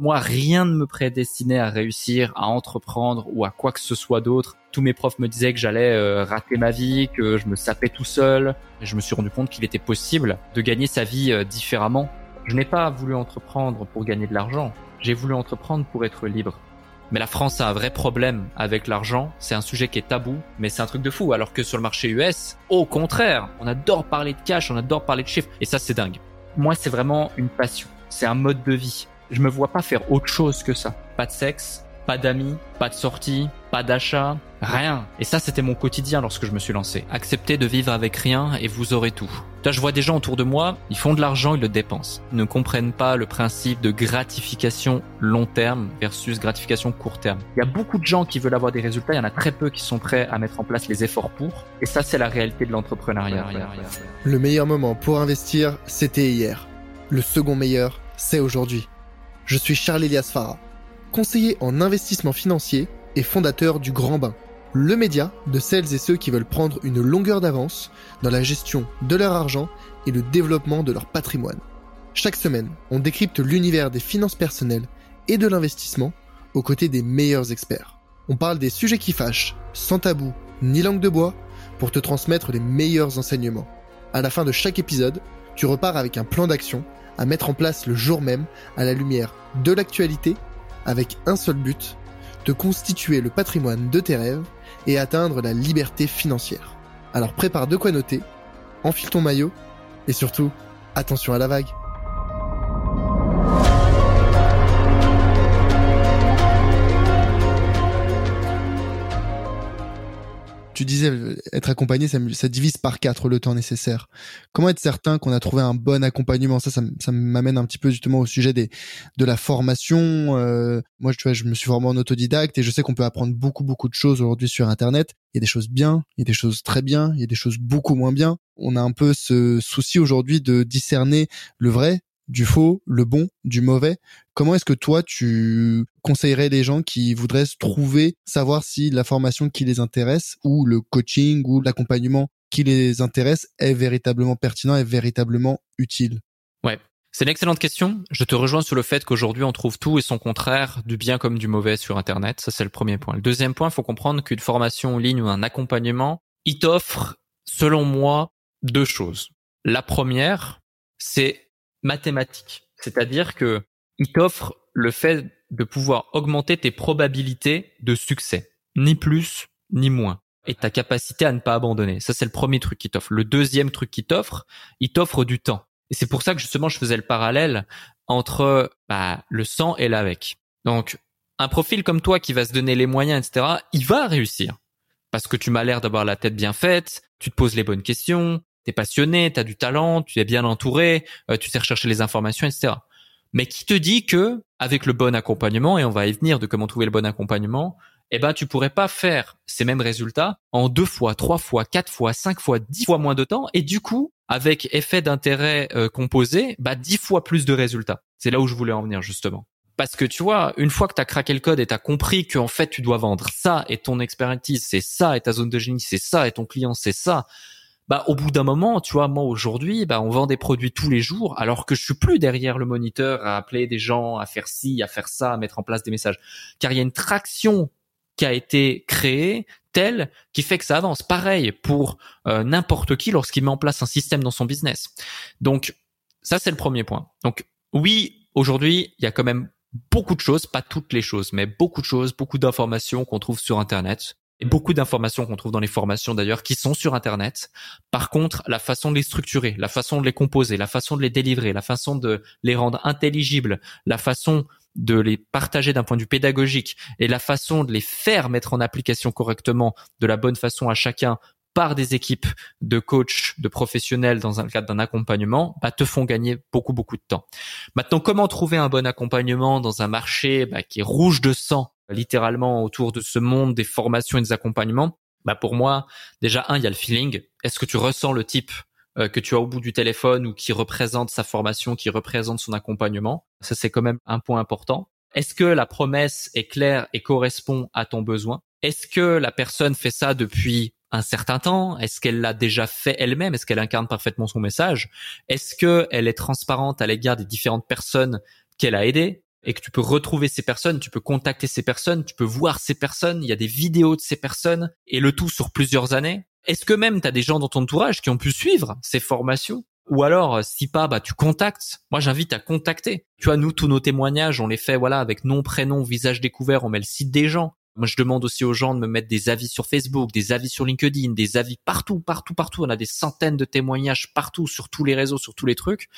Moi, rien ne me prédestinait à réussir, à entreprendre ou à quoi que ce soit d'autre. Tous mes profs me disaient que j'allais euh, rater ma vie, que je me sapais tout seul. Et je me suis rendu compte qu'il était possible de gagner sa vie euh, différemment. Je n'ai pas voulu entreprendre pour gagner de l'argent. J'ai voulu entreprendre pour être libre. Mais la France a un vrai problème avec l'argent. C'est un sujet qui est tabou, mais c'est un truc de fou. Alors que sur le marché US, au contraire, on adore parler de cash, on adore parler de chiffres. Et ça, c'est dingue. Moi, c'est vraiment une passion. C'est un mode de vie. Je me vois pas faire autre chose que ça. Pas de sexe, pas d'amis, pas de sortie, pas d'achat, rien. Et ça, c'était mon quotidien lorsque je me suis lancé. Accepter de vivre avec rien et vous aurez tout. Là, je vois des gens autour de moi, ils font de l'argent, ils le dépensent. Ils ne comprennent pas le principe de gratification long terme versus gratification court terme. Il y a beaucoup de gens qui veulent avoir des résultats, il y en a très peu qui sont prêts à mettre en place les efforts pour. Et ça, c'est la réalité de l'entrepreneuriat. Le meilleur moment pour investir, c'était hier. Le second meilleur, c'est aujourd'hui. Je suis Charles Elias Farah conseiller en investissement financier et fondateur du Grand Bain, le média de celles et ceux qui veulent prendre une longueur d'avance dans la gestion de leur argent et le développement de leur patrimoine. Chaque semaine, on décrypte l'univers des finances personnelles et de l'investissement aux côtés des meilleurs experts. On parle des sujets qui fâchent, sans tabou ni langue de bois, pour te transmettre les meilleurs enseignements. À la fin de chaque épisode, tu repars avec un plan d'action à mettre en place le jour même à la lumière de l'actualité avec un seul but, de constituer le patrimoine de tes rêves et atteindre la liberté financière. Alors prépare de quoi noter, enfile ton maillot et surtout, attention à la vague. Tu disais être accompagné, ça, divise par quatre le temps nécessaire. Comment être certain qu'on a trouvé un bon accompagnement? Ça, ça, m'amène un petit peu justement au sujet des de la formation. Euh, moi, tu vois, je me suis formé en autodidacte et je sais qu'on peut apprendre beaucoup beaucoup de choses aujourd'hui sur Internet. Il y a des choses bien, il y a des choses très bien, il y a des choses beaucoup moins bien. On a un peu ce souci aujourd'hui de discerner le vrai du faux, le bon, du mauvais. Comment est-ce que toi, tu conseillerais les gens qui voudraient se trouver, savoir si la formation qui les intéresse ou le coaching ou l'accompagnement qui les intéresse est véritablement pertinent, est véritablement utile? Ouais. C'est une excellente question. Je te rejoins sur le fait qu'aujourd'hui, on trouve tout et son contraire, du bien comme du mauvais sur Internet. Ça, c'est le premier point. Le deuxième point, il faut comprendre qu'une formation en ligne ou un accompagnement, il t'offre, selon moi, deux choses. La première, c'est mathématique. C'est-à-dire que il t'offre le fait de pouvoir augmenter tes probabilités de succès. Ni plus, ni moins. Et ta capacité à ne pas abandonner. Ça, c'est le premier truc qu'il t'offre. Le deuxième truc qu'il t'offre, il t'offre du temps. Et c'est pour ça que justement, je faisais le parallèle entre bah, le sang et l'avec. Donc, un profil comme toi qui va se donner les moyens, etc., il va réussir. Parce que tu m'as l'air d'avoir la tête bien faite, tu te poses les bonnes questions, t'es passionné, t'as du talent, tu es bien entouré, euh, tu sais rechercher les informations, etc. Mais qui te dit que avec le bon accompagnement, et on va y venir de comment trouver le bon accompagnement, eh ben tu pourrais pas faire ces mêmes résultats en deux fois, trois fois, quatre fois, cinq fois, dix fois moins de temps, et du coup, avec effet d'intérêt euh, composé, bah dix fois plus de résultats. C'est là où je voulais en venir justement. Parce que tu vois, une fois que tu as craqué le code et tu as compris qu'en fait tu dois vendre ça et ton expertise, c'est ça et ta zone de génie, c'est ça et ton client, c'est ça, bah au bout d'un moment, tu vois, moi aujourd'hui, bah on vend des produits tous les jours, alors que je suis plus derrière le moniteur à appeler des gens, à faire ci, à faire ça, à mettre en place des messages, car il y a une traction qui a été créée telle qui fait que ça avance. Pareil pour euh, n'importe qui lorsqu'il met en place un système dans son business. Donc ça c'est le premier point. Donc oui, aujourd'hui, il y a quand même beaucoup de choses, pas toutes les choses, mais beaucoup de choses, beaucoup d'informations qu'on trouve sur Internet beaucoup d'informations qu'on trouve dans les formations d'ailleurs qui sont sur Internet. Par contre, la façon de les structurer, la façon de les composer, la façon de les délivrer, la façon de les rendre intelligibles, la façon de les partager d'un point de vue pédagogique et la façon de les faire mettre en application correctement de la bonne façon à chacun par des équipes de coachs, de professionnels dans un cadre d'un accompagnement, bah, te font gagner beaucoup beaucoup de temps. Maintenant, comment trouver un bon accompagnement dans un marché bah, qui est rouge de sang littéralement autour de ce monde des formations et des accompagnements, bah pour moi, déjà un, il y a le feeling. Est-ce que tu ressens le type euh, que tu as au bout du téléphone ou qui représente sa formation, qui représente son accompagnement? Ça, c'est quand même un point important. Est-ce que la promesse est claire et correspond à ton besoin? Est-ce que la personne fait ça depuis un certain temps? Est-ce qu'elle l'a déjà fait elle-même? Est-ce qu'elle incarne parfaitement son message? Est-ce qu'elle est transparente à l'égard des différentes personnes qu'elle a aidées? Et que tu peux retrouver ces personnes, tu peux contacter ces personnes, tu peux voir ces personnes, il y a des vidéos de ces personnes et le tout sur plusieurs années. Est-ce que même tu as des gens dans ton entourage qui ont pu suivre ces formations? Ou alors, si pas, bah tu contactes. Moi, j'invite à contacter. Tu vois, nous, tous nos témoignages, on les fait voilà avec nom, prénom, visage découvert. On met le site des gens. Moi, je demande aussi aux gens de me mettre des avis sur Facebook, des avis sur LinkedIn, des avis partout, partout, partout. On a des centaines de témoignages partout, sur tous les réseaux, sur tous les trucs.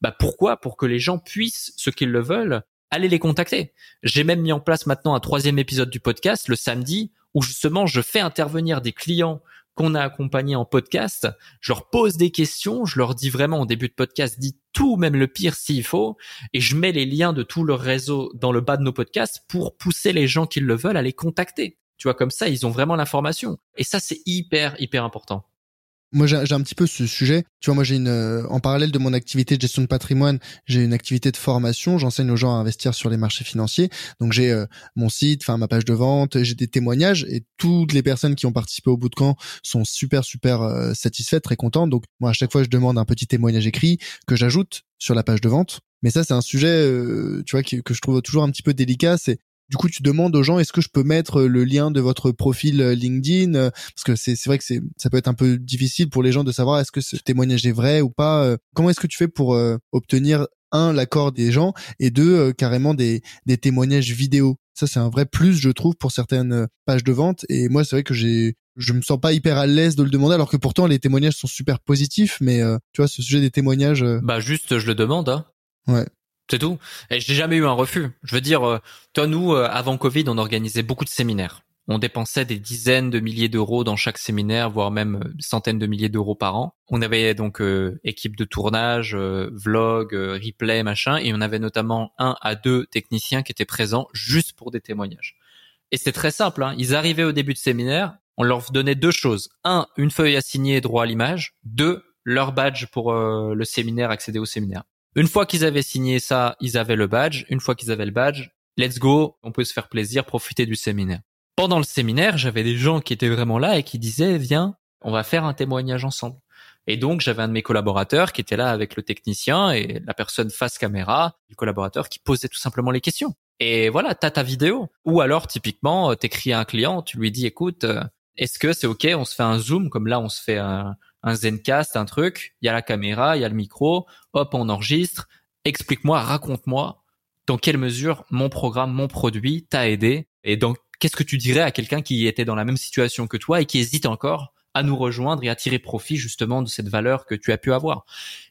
Bah pourquoi? Pour que les gens puissent, ceux qu'ils le veulent, aller les contacter. J'ai même mis en place maintenant un troisième épisode du podcast le samedi où justement je fais intervenir des clients qu'on a accompagnés en podcast. Je leur pose des questions, je leur dis vraiment au début de podcast, dis tout, même le pire s'il faut, et je mets les liens de tout leur réseau dans le bas de nos podcasts pour pousser les gens qui le veulent à les contacter. Tu vois, comme ça, ils ont vraiment l'information. Et ça, c'est hyper, hyper important. Moi, j'ai un petit peu ce sujet. Tu vois, moi, j'ai une, euh, en parallèle de mon activité de gestion de patrimoine, j'ai une activité de formation. J'enseigne aux gens à investir sur les marchés financiers. Donc, j'ai euh, mon site, enfin ma page de vente, j'ai des témoignages et toutes les personnes qui ont participé au bootcamp sont super, super euh, satisfaites, très contentes. Donc, moi, à chaque fois, je demande un petit témoignage écrit que j'ajoute sur la page de vente. Mais ça, c'est un sujet, tu vois, que, que, je trouve toujours un petit peu délicat. C'est du coup, tu demandes aux gens est-ce que je peux mettre le lien de votre profil euh, LinkedIn euh, parce que c'est vrai que c'est ça peut être un peu difficile pour les gens de savoir est-ce que ce témoignage est vrai ou pas. Euh. Comment est-ce que tu fais pour obtenir un l'accord des gens et deux carrément des des témoignages vidéo? Ça c'est un vrai plus je trouve pour certaines pages de vente et moi c'est vrai que j'ai je me sens pas hyper à l'aise de le demander alors que pourtant les témoignages sont super positifs mais tu vois ce sujet des témoignages bah juste je le demande hein. Ouais. C'est tout. Et j'ai jamais eu un refus. Je veux dire, euh, toi, nous, euh, avant Covid, on organisait beaucoup de séminaires. On dépensait des dizaines de milliers d'euros dans chaque séminaire, voire même euh, centaines de milliers d'euros par an. On avait donc équipe de tournage, vlog, replay, machin, et on avait notamment un à deux techniciens qui étaient présents juste pour des témoignages. Et c'est très simple. Hein. Ils arrivaient au début de séminaire, on leur donnait deux choses. Un, une feuille à signer droit à l'image. Deux, leur badge pour le séminaire, accéder au séminaire. Une fois qu'ils avaient signé ça, ils avaient le badge. Une fois qu'ils avaient le badge, let's go, on peut se faire plaisir, profiter du séminaire. Pendant le séminaire, j'avais des gens qui étaient vraiment là et qui disaient, viens, on va faire un témoignage ensemble. Et donc, j'avais un de mes collaborateurs qui était là avec le technicien et la personne face caméra, le collaborateur qui posait tout simplement les questions. Et voilà, t'as ta vidéo. Ou alors, typiquement, t'écris à un client, tu lui dis, écoute, euh, est-ce que c'est ok, on se fait un zoom, comme là, on se fait un, un Zencast, un truc, il y a la caméra, il y a le micro, hop, on enregistre. Explique-moi, raconte-moi dans quelle mesure mon programme, mon produit t'a aidé et donc qu'est-ce que tu dirais à quelqu'un qui était dans la même situation que toi et qui hésite encore à nous rejoindre et à tirer profit justement de cette valeur que tu as pu avoir?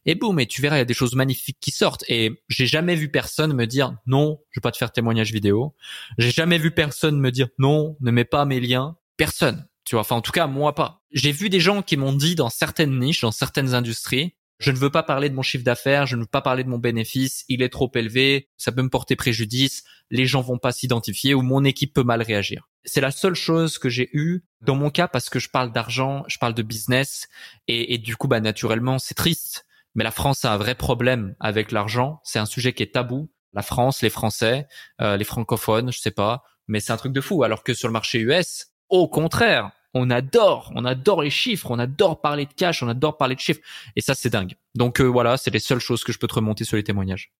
Et boum, et tu verras, il y a des choses magnifiques qui sortent. Et j'ai jamais vu personne me dire non, je vais pas te faire témoignage vidéo. J'ai jamais vu personne me dire non, ne mets pas mes liens. Personne. Tu vois, enfin en tout cas moi pas. J'ai vu des gens qui m'ont dit dans certaines niches, dans certaines industries, je ne veux pas parler de mon chiffre d'affaires, je ne veux pas parler de mon bénéfice, il est trop élevé, ça peut me porter préjudice, les gens vont pas s'identifier ou mon équipe peut mal réagir. C'est la seule chose que j'ai eue dans mon cas parce que je parle d'argent, je parle de business et, du coup bah naturellement c'est triste. Mais la France a un vrai problème avec l'argent, c'est un sujet qui est tabou. La France, les Français, euh, les francophones, je sais pas, mais c'est un truc de fou. Alors que sur le marché US, au contraire, on adore, on adore les chiffres, on adore parler de cash, on adore parler de chiffres. Et ça, c'est dingue. Donc euh, voilà, c'est les seules choses que je peux te remonter sur les témoignages.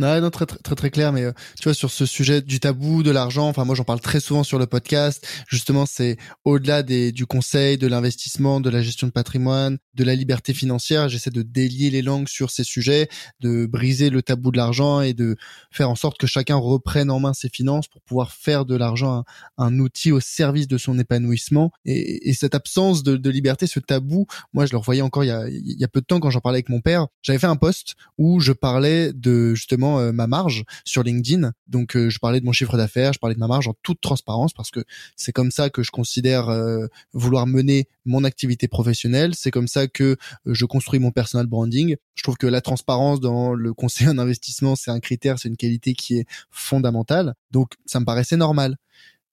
Non, non, très, très, très, très clair, mais euh, tu vois, sur ce sujet du tabou, de l'argent, enfin, moi, j'en parle très souvent sur le podcast. Justement, c'est au-delà des, du conseil, de l'investissement, de la gestion de patrimoine, de la liberté financière. J'essaie de délier les langues sur ces sujets, de briser le tabou de l'argent et de faire en sorte que chacun reprenne en main ses finances pour pouvoir faire de l'argent un, outil au service de son épanouissement. Et, et cette absence de, de, liberté, ce tabou, moi, je le revoyais encore il y a, il y a peu de temps quand j'en parlais avec mon père. J'avais fait un post où je parlais de justement euh, ma marge sur LinkedIn. Donc euh, je parlais de mon chiffre d'affaires, je parlais de ma marge en toute transparence parce que c'est comme ça que je considère euh, vouloir mener mon activité professionnelle. C'est comme ça que je construis mon personal branding. Je trouve que la transparence dans le conseil en investissement, c'est un critère, c'est une qualité qui est fondamentale. Donc ça me paraissait normal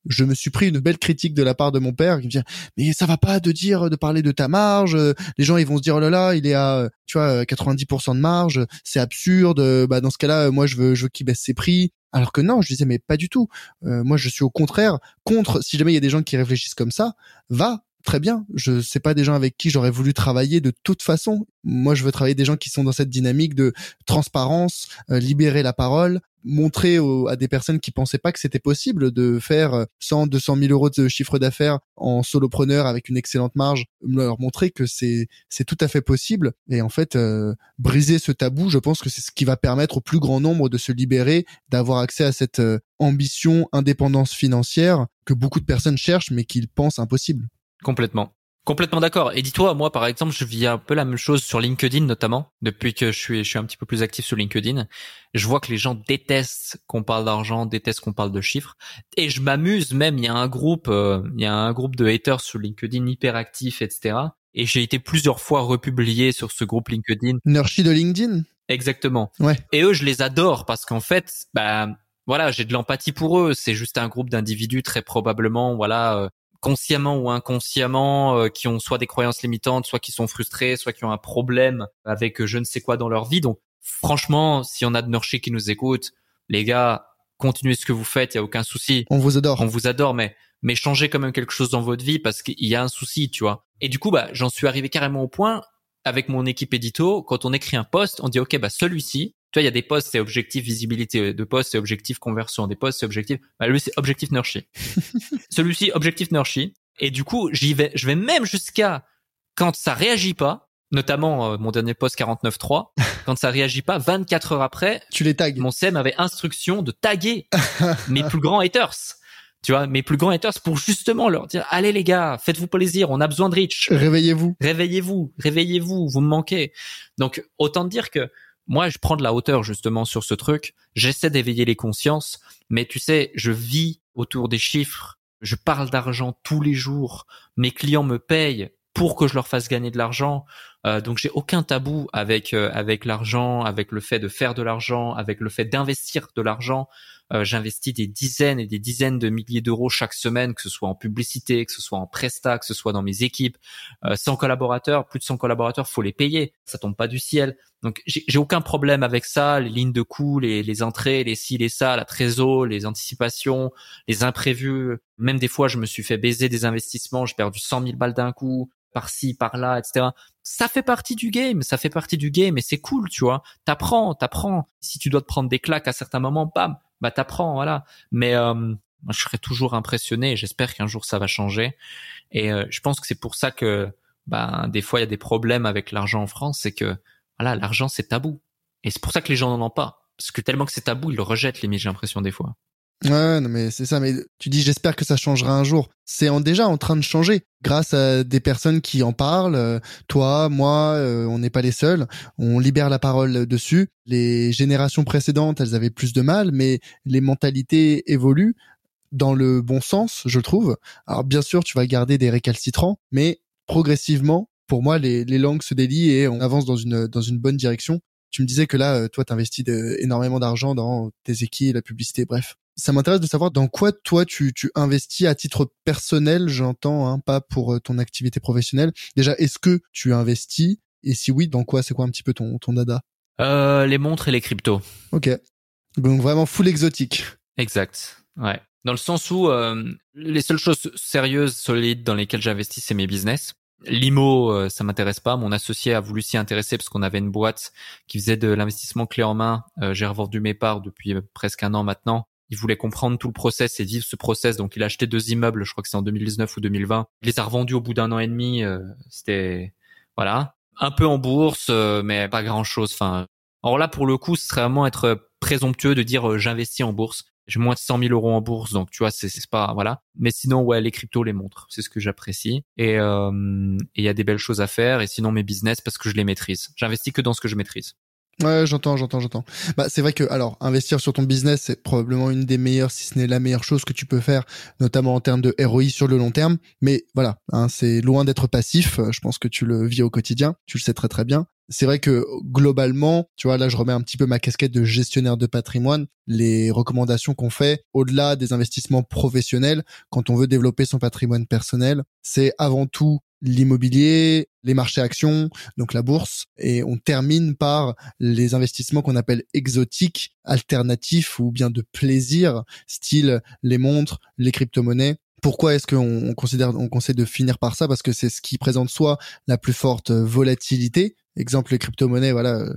je me suis pris une belle critique de la part de mon père qui me dit mais ça va pas de dire de parler de ta marge les gens ils vont se dire oh là là il est à tu vois 90% de marge c'est absurde bah dans ce cas-là moi je veux je veux qu'il baisse ses prix. Alors que non je disais mais pas du tout. Euh, moi je suis au contraire contre si jamais il y a des gens qui réfléchissent comme ça va très bien. Je sais pas des gens avec qui j'aurais voulu travailler de toute façon. Moi, je veux travailler des gens qui sont dans cette dynamique de transparence, euh, libérer la parole, montrer à des personnes qui pensaient pas que c'était possible de faire 100, 200 000 euros de chiffre d'affaires en solopreneur avec une excellente marge, leur montrer que c'est c'est tout à fait possible. Et en fait, euh, briser ce tabou, je pense que c'est ce qui va permettre au plus grand nombre de se libérer, d'avoir accès à cette euh, ambition, indépendance financière que beaucoup de personnes cherchent mais qu'ils pensent impossible. Complètement. Complètement d'accord. Et dis-toi, moi, par exemple, je vis un peu la même chose sur LinkedIn, notamment, depuis que je suis, je suis un petit peu plus actif sur LinkedIn. Je vois que les gens détestent qu'on parle d'argent, détestent qu'on parle de chiffres. Et je m'amuse même. Il y a un groupe, euh, il y a un groupe de haters sur LinkedIn hyper actif, etc. Et j'ai été plusieurs fois republié sur ce groupe LinkedIn. Nurshi de LinkedIn? Exactement. Ouais. Et eux, je les adore parce qu'en fait, bah, voilà, j'ai de l'empathie pour eux. C'est juste un groupe d'individus très probablement, voilà, euh, consciemment ou inconsciemment, euh, qui ont soit des croyances limitantes, soit qui sont frustrés, soit qui ont un problème avec euh, je ne sais quoi dans leur vie. Donc, franchement, si on a de Nurshi qui nous écoute, les gars, continuez ce que vous faites, il y a aucun souci. On vous adore. On vous adore, mais mais changez quand même quelque chose dans votre vie parce qu'il y a un souci, tu vois. Et du coup, bah, j'en suis arrivé carrément au point avec mon équipe édito, quand on écrit un post, on dit ok, bah celui-ci, tu vois, il y a des posts, c'est objectif visibilité de post, c'est objectif conversion, des posts, c'est objectif. Bah, lui, c'est objectif nurshi. Celui-ci, objectif nurshi. Et du coup, j'y vais, je vais même jusqu'à quand ça réagit pas, notamment euh, mon dernier post 49.3, quand ça réagit pas, 24 heures après, tu les tags. Mon CM avait instruction de taguer mes plus grands haters. Tu vois, mes plus grands haters pour justement leur dire, allez les gars, faites-vous plaisir, on a besoin de reach. Réveillez-vous. Réveillez-vous, réveillez-vous, vous me manquez. Donc, autant dire que moi, je prends de la hauteur justement sur ce truc. J'essaie d'éveiller les consciences, mais tu sais, je vis autour des chiffres. Je parle d'argent tous les jours. Mes clients me payent pour que je leur fasse gagner de l'argent. Euh, donc j'ai aucun tabou avec euh, avec l'argent, avec le fait de faire de l'argent, avec le fait d'investir de l'argent. Euh, j'investis des dizaines et des dizaines de milliers d'euros chaque semaine, que ce soit en publicité, que ce soit en presta, que ce soit dans mes équipes. Euh, 100 collaborateurs, plus de 100 collaborateurs, faut les payer. Ça tombe pas du ciel. Donc j'ai aucun problème avec ça. Les lignes de coûts, les, les entrées, les ci, les ça, la trésor, les anticipations, les imprévus. Même des fois, je me suis fait baiser des investissements. J'ai perdu 100 000 balles d'un coup par-ci, par-là, etc. Ça fait partie du game, ça fait partie du game et c'est cool, tu vois. T'apprends, t'apprends. Si tu dois te prendre des claques à certains moments, bam, bah t'apprends, voilà. Mais euh, je serais toujours impressionné. J'espère qu'un jour ça va changer. Et euh, je pense que c'est pour ça que, bah, des fois il y a des problèmes avec l'argent en France, c'est que, voilà, l'argent c'est tabou. Et c'est pour ça que les gens n'en ont pas. Parce que tellement que c'est tabou, ils le rejettent, limite, j'ai l'impression des fois. Ouais, non, mais c'est ça. Mais tu dis, j'espère que ça changera un jour. C'est en, déjà en train de changer grâce à des personnes qui en parlent. Euh, toi, moi, euh, on n'est pas les seuls. On libère la parole dessus. Les générations précédentes, elles avaient plus de mal, mais les mentalités évoluent dans le bon sens, je trouve. Alors bien sûr, tu vas garder des récalcitrants, mais progressivement, pour moi, les, les langues se délient et on avance dans une dans une bonne direction. Tu me disais que là, euh, toi, t'investis énormément d'argent dans tes équipes, la publicité, bref ça m'intéresse de savoir dans quoi toi tu, tu investis à titre personnel, j'entends, hein, pas pour euh, ton activité professionnelle. Déjà, est-ce que tu investis? Et si oui, dans quoi? C'est quoi un petit peu ton ton dada? Euh, Les montres et les cryptos. Ok, donc vraiment full exotique. Exact. Ouais. Dans le sens où euh, les seules choses sérieuses, solides dans lesquelles j'investis, c'est mes business. L'IMO, euh, ça m'intéresse pas. Mon associé a voulu s'y intéresser parce qu'on avait une boîte qui faisait de l'investissement clé en main. Euh, j'ai revendu mes parts depuis presque un an maintenant il voulait comprendre tout le process et vivre ce process. Donc, il a acheté deux immeubles, je crois que c'est en 2019 ou 2020. Il les a revendus au bout d'un an et demi. Euh, c'était, voilà, un peu en bourse, euh, mais pas grand chose. Enfin, alors là, pour le coup, ce serait vraiment être présomptueux de dire euh, j'investis en bourse. J'ai moins de 100 000 euros en bourse, donc tu vois, c'est pas voilà. Mais sinon, ouais, les cryptos, les montres, c'est ce que j'apprécie. Et il y a des belles choses à faire. Et sinon, mes business, parce que je les maîtrise. J'investis que dans ce que je maîtrise. Ouais, j'entends, j'entends, j'entends. Bah, c'est vrai que, alors, investir sur ton business, c'est probablement une des meilleures, si ce n'est la meilleure chose que tu peux faire, notamment en termes de ROI sur le long terme. Mais voilà, hein, c'est loin d'être passif. Je pense que tu le vis au quotidien. Tu le sais très très bien. C'est vrai que globalement, tu vois, là, je remets un petit peu ma casquette de gestionnaire de patrimoine. Les recommandations qu'on fait, au-delà des investissements professionnels, quand on veut développer son patrimoine personnel, c'est avant tout l'immobilier, les marchés actions, donc la bourse, et on termine par les investissements qu'on appelle exotiques, alternatifs ou bien de plaisir, style les montres, les crypto-monnaies. Pourquoi est-ce qu'on considère, on conseille de finir par ça? Parce que c'est ce qui présente soit la plus forte volatilité. Exemple, les crypto-monnaies, voilà, euh,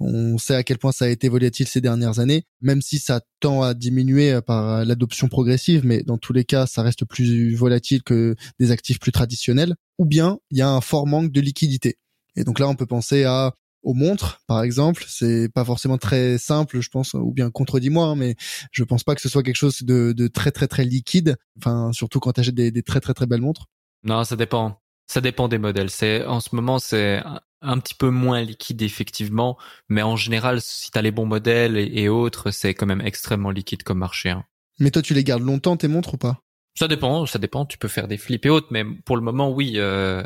on sait à quel point ça a été volatile ces dernières années, même si ça tend à diminuer par l'adoption progressive, mais dans tous les cas, ça reste plus volatile que des actifs plus traditionnels. Ou bien, il y a un fort manque de liquidité. Et donc là, on peut penser à aux montres, par exemple. C'est pas forcément très simple, je pense, ou bien contredis-moi, hein, mais je pense pas que ce soit quelque chose de, de très très très liquide. Enfin, surtout quand tu achètes des, des, très très très belles montres. Non, ça dépend. Ça dépend des modèles. C'est en ce moment c'est un petit peu moins liquide effectivement, mais en général, si tu as les bons modèles et, autres, c'est quand même extrêmement liquide comme marché. Hein. Mais toi, tu les gardes longtemps tes montres ou pas? Ça dépend, ça dépend. Tu peux faire des flips et autres, mais pour le moment, oui, euh,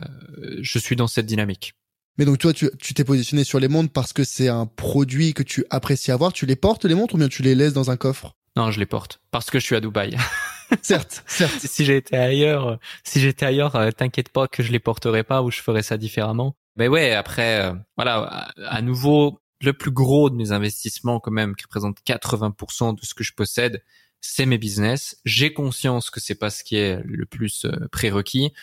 je suis dans cette dynamique. Mais donc toi, tu t'es positionné sur les montres parce que c'est un produit que tu apprécies avoir. Tu les portes les montres ou bien tu les laisses dans un coffre? Non, je les porte parce que je suis à Dubaï. certes, certes. si j'étais ailleurs, si j'étais ailleurs, euh, t'inquiète pas que je les porterais pas ou je ferais ça différemment. Mais ouais, après, euh, voilà, à, nouveau, le plus gros de mes investissements quand même, qui représente 80% de ce que je possède, c'est mes business. J'ai conscience que c'est pas ce qui est le plus euh, prérequis.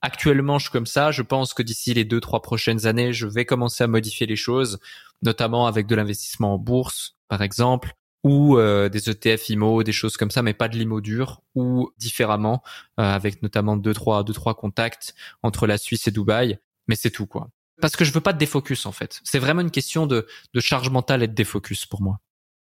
Actuellement, je suis comme ça. Je pense que d'ici les deux, trois prochaines années, je vais commencer à modifier les choses, notamment avec de l'investissement en bourse, par exemple, ou euh, des ETF IMO, des choses comme ça, mais pas de l'IMO dur, ou différemment, euh, avec notamment deux, trois, deux, trois contacts entre la Suisse et Dubaï. Mais c'est tout, quoi. Parce que je veux pas de défocus, en fait. C'est vraiment une question de, charge mentale et de défocus pour moi.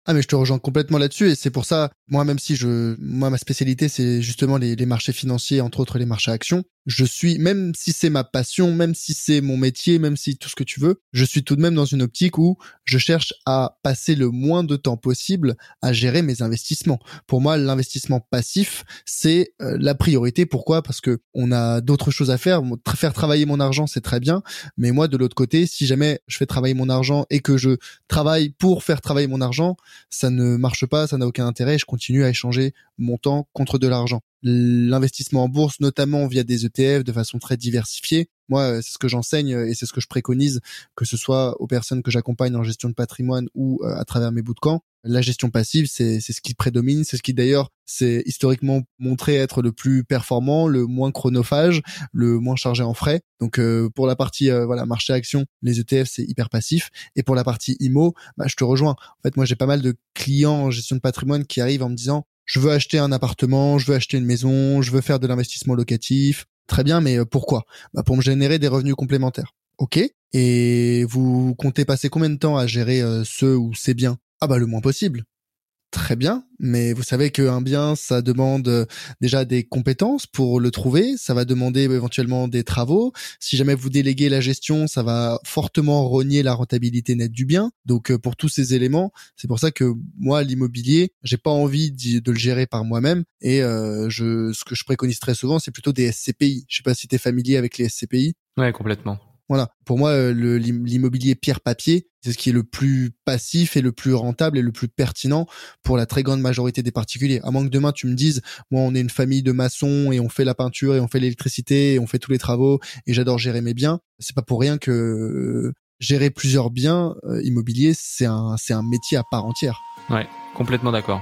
Ah mais je te rejoins complètement là-dessus et c'est pour ça moi même si je moi ma spécialité c'est justement les, les, marchés financiers entre autres les marchés actions je suis, même si c'est ma passion, même si c'est mon métier, même si tout ce que tu veux, je suis tout de même dans une optique où je cherche à passer le moins de temps possible à gérer mes investissements. Pour moi, l'investissement passif, c'est euh, la priorité. Pourquoi? Parce que on a d'autres choses à faire. Faire travailler mon argent, c'est très bien, mais moi, de l'autre côté, si jamais je fais travailler mon argent et que je travaille pour faire travailler mon argent, ça ne marche pas, ça n'a aucun intérêt. Je continue à échanger mon temps contre de l'argent l'investissement en bourse, notamment via des ETF de façon très diversifiée. Moi, euh, c'est ce que j'enseigne euh, et c'est ce que je préconise, que ce soit aux personnes que j'accompagne en gestion de patrimoine ou euh, à travers mes bootcamps. La gestion passive, c'est ce qui prédomine, c'est ce qui d'ailleurs s'est historiquement montré être le plus performant, le moins chronophage, le moins chargé en frais. Donc pour la partie voilà marché action, les ETF c'est hyper passif et pour la partie IMO, bah, je te rejoins. En fait, moi j'ai pas mal de clients en gestion de patrimoine qui arrivent en me disant je veux acheter un appartement, je veux acheter une maison, je veux faire de l'investissement locatif. Très bien, mais euh, pourquoi? Bah Pour me générer des revenus complémentaires. Ok? Et vous comptez passer combien de temps à gérer euh, ce ou ces biens? Ah bah le moins possible très bien, mais vous savez qu'un bien, ça demande euh, déjà des compétences pour le trouver, ça va demander éventuellement des travaux. Si jamais vous déléguez la gestion, ça va fortement rogner la rentabilité nette du bien. Donc euh, pour tous ces éléments, c'est pour ça que moi, l'immobilier, j'ai pas envie de le gérer par moi-même et euh, je, ce que je préconise très souvent, c'est plutôt des SCPI. Je sais pas si tu es familier avec les SCPI. Ouais, complètement. Voilà. Pour moi, euh, l'immobilier pierre-papier, c'est ce qui est le plus passif et le plus rentable et le plus pertinent pour la très grande majorité des particuliers. À moins que demain tu me dises, moi on est une famille de maçons et on fait la peinture et on fait l'électricité et on fait tous les travaux et j'adore gérer mes biens. C'est pas pour rien que euh, gérer plusieurs biens euh, immobiliers, c'est un, c'est un métier à part entière. Ouais, complètement d'accord.